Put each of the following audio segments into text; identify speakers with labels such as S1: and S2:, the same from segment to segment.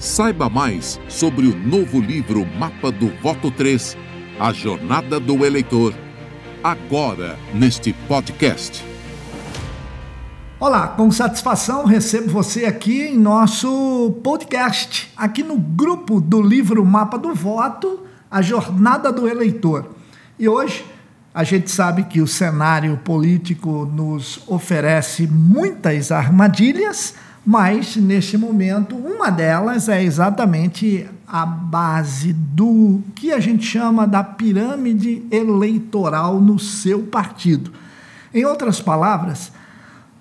S1: Saiba mais sobre o novo livro Mapa do Voto 3, A Jornada do Eleitor, agora neste podcast.
S2: Olá, com satisfação recebo você aqui em nosso podcast, aqui no grupo do livro Mapa do Voto, A Jornada do Eleitor. E hoje a gente sabe que o cenário político nos oferece muitas armadilhas mas neste momento uma delas é exatamente a base do que a gente chama da pirâmide eleitoral no seu partido. Em outras palavras,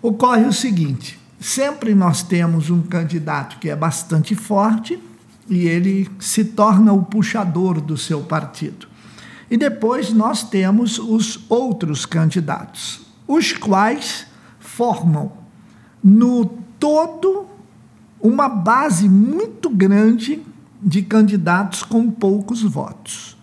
S2: ocorre o seguinte: sempre nós temos um candidato que é bastante forte e ele se torna o puxador do seu partido. E depois nós temos os outros candidatos, os quais formam no todo uma base muito grande de candidatos com poucos votos.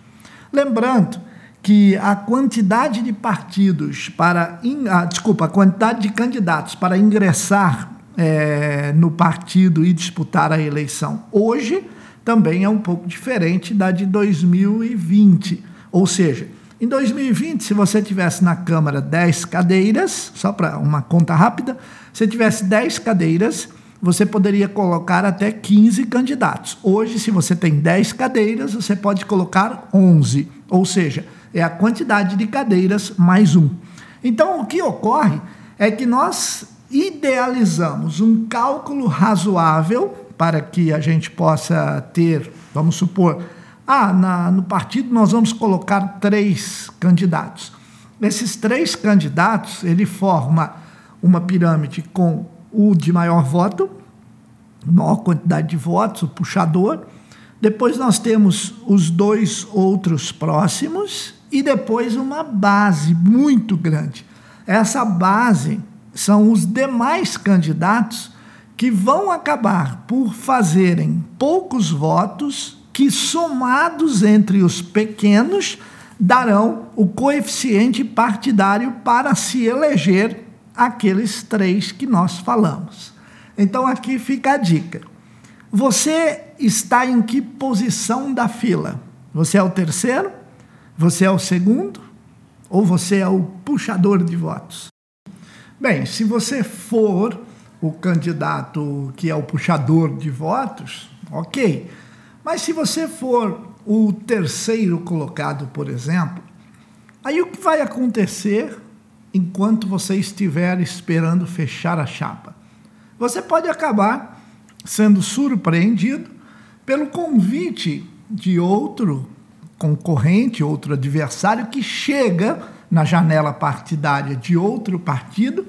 S2: Lembrando que a quantidade de partidos para. Ah, desculpa, a quantidade de candidatos para ingressar é, no partido e disputar a eleição hoje também é um pouco diferente da de 2020. Ou seja, em 2020, se você tivesse na Câmara 10 cadeiras, só para uma conta rápida, se tivesse 10 cadeiras, você poderia colocar até 15 candidatos. Hoje, se você tem 10 cadeiras, você pode colocar 11, ou seja, é a quantidade de cadeiras mais um. Então, o que ocorre é que nós idealizamos um cálculo razoável para que a gente possa ter, vamos supor, ah, na, no partido nós vamos colocar três candidatos. Esses três candidatos, ele forma uma pirâmide com o de maior voto, maior quantidade de votos, o puxador. Depois nós temos os dois outros próximos e depois uma base muito grande. Essa base são os demais candidatos que vão acabar por fazerem poucos votos que somados entre os pequenos darão o coeficiente partidário para se eleger aqueles três que nós falamos. Então aqui fica a dica. Você está em que posição da fila? Você é o terceiro? Você é o segundo? Ou você é o puxador de votos? Bem, se você for o candidato que é o puxador de votos, ok. Mas se você for o terceiro colocado, por exemplo, aí o que vai acontecer enquanto você estiver esperando fechar a chapa? Você pode acabar sendo surpreendido pelo convite de outro concorrente, outro adversário que chega na janela partidária de outro partido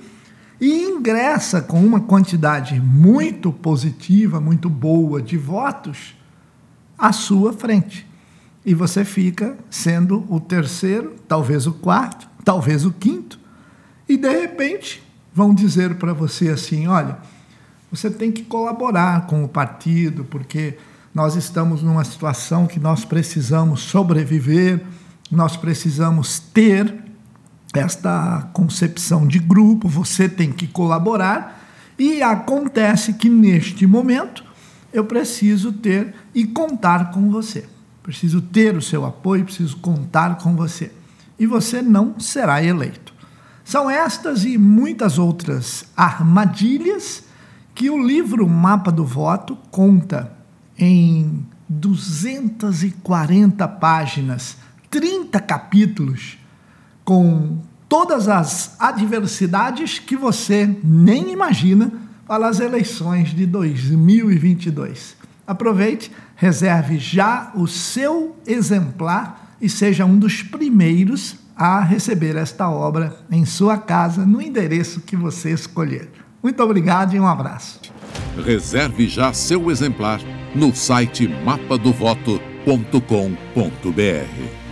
S2: e ingressa com uma quantidade muito positiva, muito boa de votos à sua frente. E você fica sendo o terceiro, talvez o quarto, talvez o quinto, e de repente vão dizer para você assim: olha, você tem que colaborar com o partido, porque nós estamos numa situação que nós precisamos sobreviver, nós precisamos ter esta concepção de grupo, você tem que colaborar. E acontece que neste momento eu preciso ter e contar com você. Preciso ter o seu apoio, preciso contar com você. E você não será eleito. São estas e muitas outras armadilhas que o livro Mapa do Voto conta em 240 páginas, 30 capítulos, com todas as adversidades que você nem imagina para as eleições de 2022. Aproveite, reserve já o seu exemplar e seja um dos primeiros a receber esta obra em sua casa, no endereço que você escolher. Muito obrigado e um abraço.
S1: Reserve já seu exemplar no site mapadovoto.com.br.